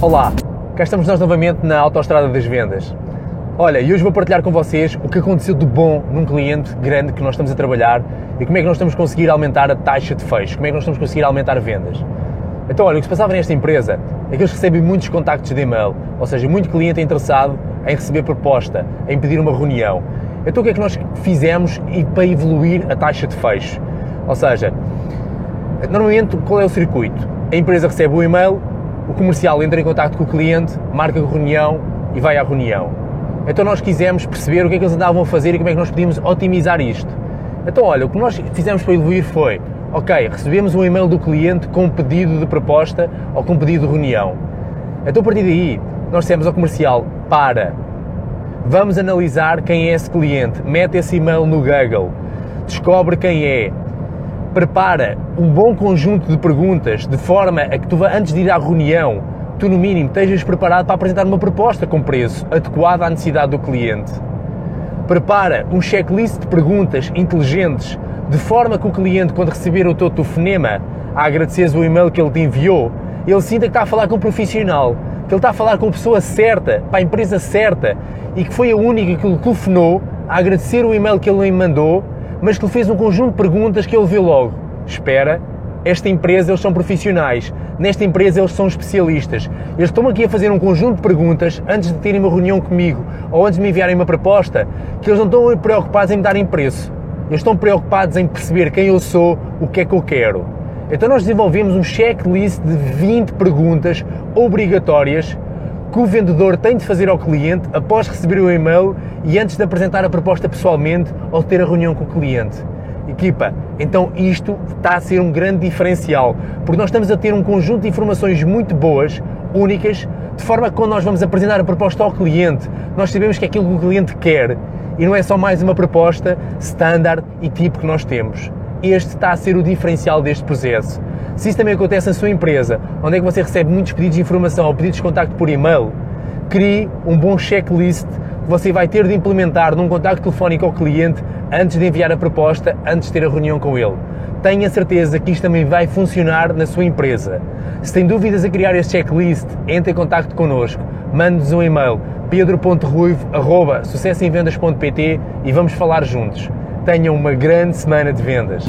Olá, cá estamos nós novamente na Autostrada das Vendas. Olha, e hoje vou partilhar com vocês o que aconteceu de bom num cliente grande que nós estamos a trabalhar e como é que nós estamos a conseguir aumentar a taxa de fecho, como é que nós estamos a conseguir aumentar vendas. Então, olha, o que se passava nesta empresa é que eles recebem muitos contactos de e-mail, ou seja, muito cliente interessado em receber proposta, em pedir uma reunião. Então, o que é que nós fizemos para evoluir a taxa de fecho? Ou seja, normalmente qual é o circuito? A empresa recebe o e-mail, o comercial entra em contato com o cliente, marca a reunião e vai à reunião. Então nós quisemos perceber o que é que eles andavam a fazer e como é que nós podíamos otimizar isto. Então olha, o que nós fizemos para evoluir foi, ok, recebemos um e-mail do cliente com pedido de proposta ou com pedido de reunião. Então a partir daí nós dissemos ao comercial, para, vamos analisar quem é esse cliente, mete esse e-mail no Google, descobre quem é, prepara um bom conjunto de perguntas de forma a que tu, antes de ir à reunião, tu no mínimo estejas preparado para apresentar uma proposta com preço adequado à necessidade do cliente. Prepara um checklist de perguntas inteligentes de forma que o cliente, quando receber o teu telefonema a agradeceres o e-mail que ele te enviou, ele sinta que está a falar com um profissional, que ele está a falar com a pessoa certa, para a empresa certa e que foi a única que lhe telefonou a agradecer o e-mail que ele lhe mandou mas que lhe fez um conjunto de perguntas que ele viu logo. Espera, esta empresa eles são profissionais, nesta empresa eles são especialistas. Eles estão aqui a fazer um conjunto de perguntas antes de terem uma reunião comigo ou antes de me enviarem uma proposta, que eles não estão preocupados em me darem preço. Eles estão preocupados em perceber quem eu sou, o que é que eu quero. Então nós desenvolvemos um checklist de 20 perguntas obrigatórias que o vendedor tem de fazer ao cliente após receber o e-mail e antes de apresentar a proposta pessoalmente ou ter a reunião com o cliente. Equipa, então isto está a ser um grande diferencial, porque nós estamos a ter um conjunto de informações muito boas, únicas, de forma que quando nós vamos apresentar a proposta ao cliente, nós sabemos que é aquilo que o cliente quer e não é só mais uma proposta standard e tipo que nós temos. Este está a ser o diferencial deste processo. Se isso também acontece na sua empresa, onde é que você recebe muitos pedidos de informação ou pedidos de contacto por e-mail, crie um bom checklist que você vai ter de implementar num contacto telefónico ao cliente antes de enviar a proposta, antes de ter a reunião com ele. Tenha certeza que isto também vai funcionar na sua empresa. Se tem dúvidas a criar este checklist, entre em contato connosco, mande-nos um e-mail pedro.ruivo.sucessoemvendas.pt e vamos falar juntos. Tenham uma grande semana de vendas.